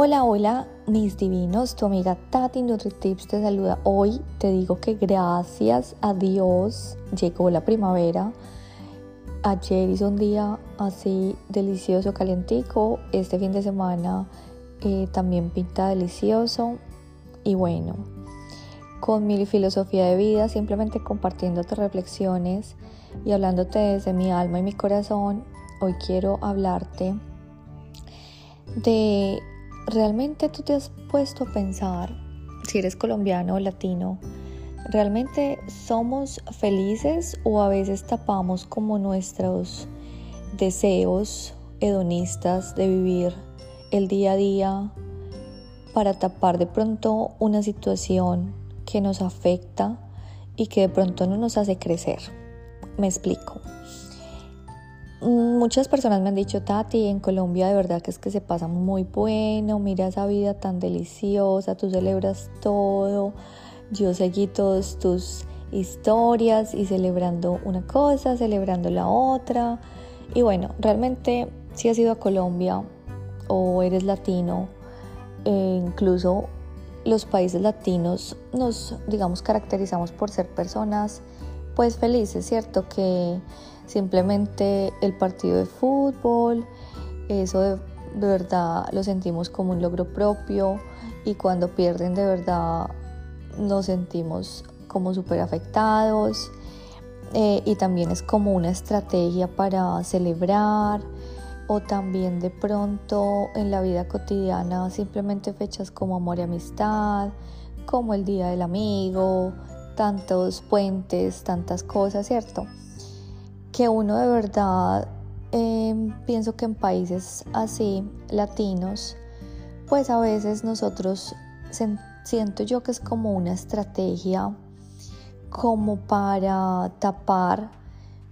Hola, hola, mis divinos, tu amiga Tati NutriTips te saluda. Hoy te digo que gracias a Dios llegó la primavera. Ayer hizo un día así delicioso, calientico. Este fin de semana eh, también pinta delicioso. Y bueno, con mi filosofía de vida, simplemente compartiéndote reflexiones y hablándote desde mi alma y mi corazón, hoy quiero hablarte de realmente tú te has puesto a pensar, si eres colombiano o latino, ¿realmente somos felices o a veces tapamos como nuestros deseos hedonistas de vivir el día a día para tapar de pronto una situación que nos afecta y que de pronto no nos hace crecer? Me explico. Muchas personas me han dicho, Tati, en Colombia de verdad que es que se pasa muy bueno, mira esa vida tan deliciosa, tú celebras todo, yo seguí todas tus historias y celebrando una cosa, celebrando la otra. Y bueno, realmente si has ido a Colombia o eres latino, e incluso los países latinos nos, digamos, caracterizamos por ser personas pues felices, ¿cierto? Que simplemente el partido de fútbol, eso de, verdad lo sentimos como un logro propio y cuando pierden de verdad nos sentimos como súper afectados eh, y también es como una estrategia para celebrar o también de pronto en la vida cotidiana simplemente fechas como amor y amistad, como el Día del Amigo, tantos puentes, tantas cosas, ¿cierto? Que uno de verdad, em, pienso que en países así, latinos, pues a veces nosotros siento yo que es como una estrategia como para tapar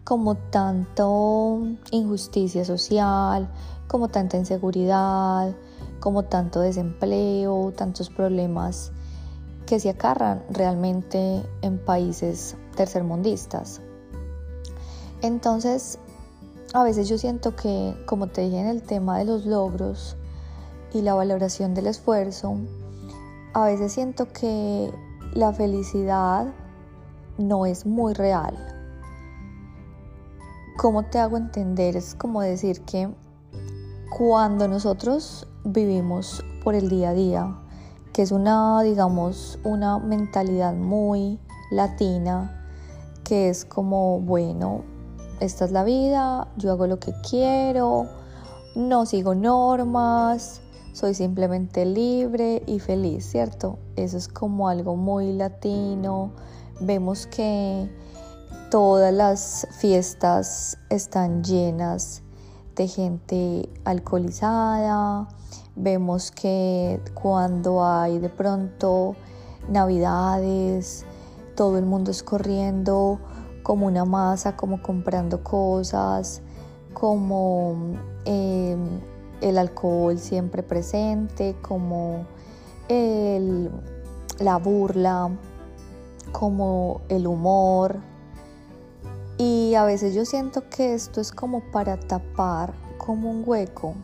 como tanto injusticia social, como tanta inseguridad, como tanto desempleo, tantos problemas que se acarran realmente en países tercermundistas. Entonces, a veces yo siento que, como te dije en el tema de los logros y la valoración del esfuerzo, a veces siento que la felicidad no es muy real. ¿Cómo te hago entender? Es como decir que cuando nosotros vivimos por el día a día, que es una, digamos, una mentalidad muy latina, que es como, bueno, esta es la vida, yo hago lo que quiero, no sigo normas, soy simplemente libre y feliz, ¿cierto? Eso es como algo muy latino. Vemos que todas las fiestas están llenas de gente alcoholizada, Vemos que cuando hay de pronto navidades, todo el mundo es corriendo como una masa, como comprando cosas, como em, el alcohol siempre presente, como la burla, como el humor. Y a veces yo siento que esto es como para tapar como un hueco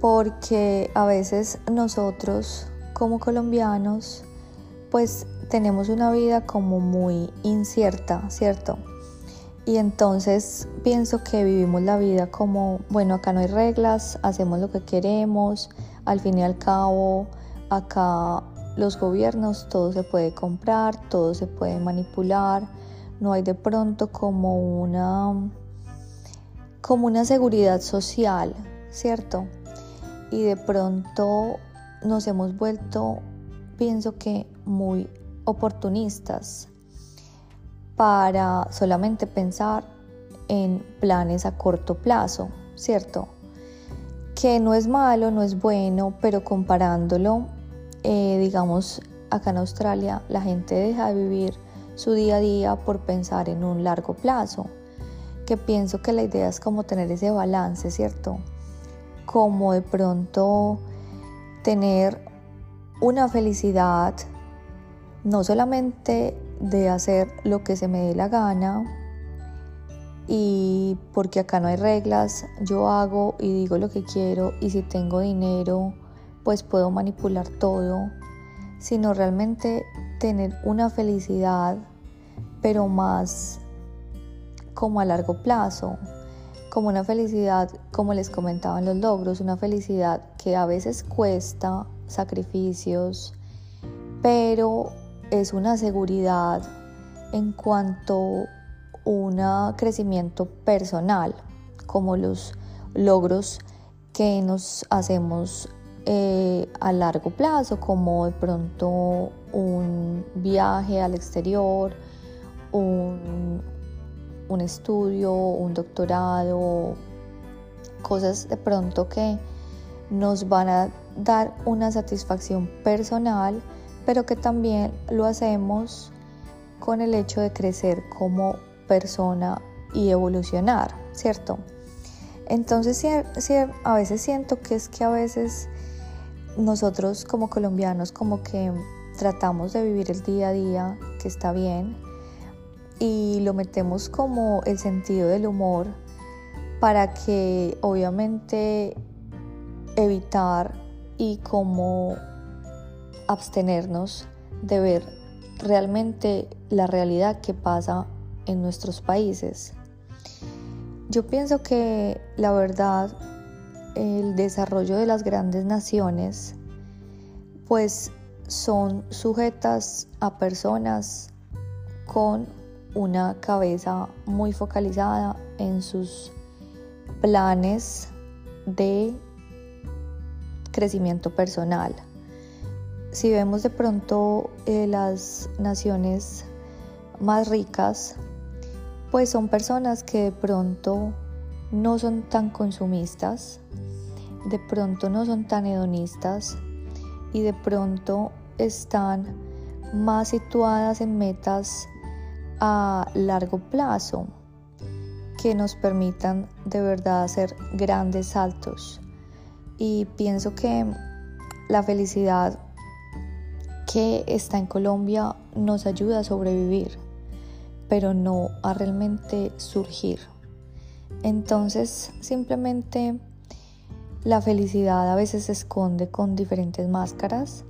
porque a veces nosotros como colombianos pues tenemos una vida como muy incierta, ¿cierto? Y entonces pienso que vivimos la vida como, bueno, acá no hay reglas, hacemos lo que queremos, al fin y al cabo, acá los gobiernos, todo se puede comprar, todo se puede manipular, no hay de pronto como una, como una seguridad social, ¿cierto? y de pronto nos hemos vuelto, pienso que muy oportunistas para solamente pensar en planes a corto plazo, ¿cierto? Que no es malo, no es bueno, pero comparándolo, eh, digamos, acá en Australia la gente deja de vivir su día a día por pensar en un largo plazo, que pienso que la idea es como tener ese balance, ¿cierto? como de pronto tener una felicidad, no solamente de hacer lo que se me dé la gana, y porque acá no hay reglas, yo hago y digo lo que quiero y si tengo dinero, pues puedo manipular todo, sino realmente tener una felicidad, pero más como a largo plazo, como una felicidad, como les comentaba en los logros, una felicidad que a veces cuesta sacrificios, pero es una seguridad en cuanto a un crecimiento personal, como los logros que nos hacemos eh, a largo plazo, como de pronto un viaje al exterior, un, estudio, un doctorado, cosas de pronto que nos van a dar una satisfacción personal, pero que también lo hacemos con el hecho de crecer como persona y evolucionar, ¿cierto? Entonces a veces siento que es que a veces nosotros como colombianos como que tratamos de vivir el día a día, que está bien, y lo metemos como el sentido del humor para que obviamente evitar y como abstenernos de ver realmente la realidad que pasa en nuestros países. Yo pienso que la verdad, el desarrollo de las grandes naciones, pues son sujetas a personas con una cabeza muy focalizada en sus planes de crecimiento personal. Si vemos de pronto eh, las naciones más ricas, pues son personas que de pronto no son tan consumistas, de pronto no son tan hedonistas y de pronto están más situadas en metas a largo plazo que nos permitan de verdad hacer grandes saltos. Y pienso que la felicidad que está en Colombia nos ayuda a sobrevivir, pero no a realmente surgir. Entonces simplemente la felicidad a veces se esconde con diferentes máscaras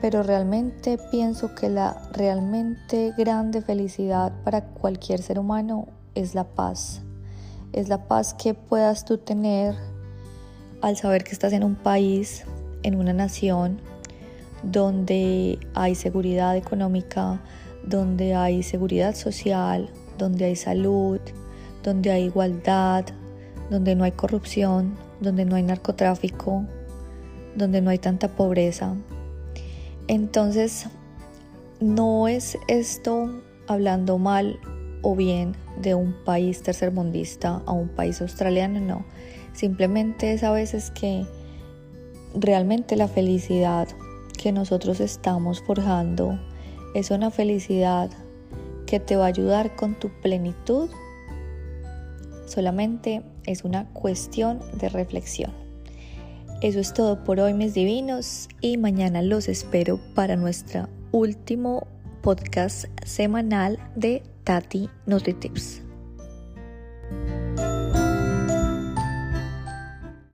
pero realmente pienso que la realmente grande felicidad para cualquier ser humano es la paz. Es la paz que puedas tú tener al saber que estás en un país, en una nación, donde hay seguridad económica, donde hay seguridad social, donde hay salud, donde hay igualdad, donde no hay corrupción, donde no hay narcotráfico, donde no hay tanta pobreza, entonces, no es esto hablando mal o bien de un país tercermundista a un país australiano, no. Simplemente es a veces que realmente la felicidad que nosotros estamos forjando es una felicidad que te va a ayudar con tu plenitud. Solamente es una cuestión de reflexión. Eso es todo por hoy, mis divinos, y mañana los espero para nuestro último podcast semanal de Tati NutriTips.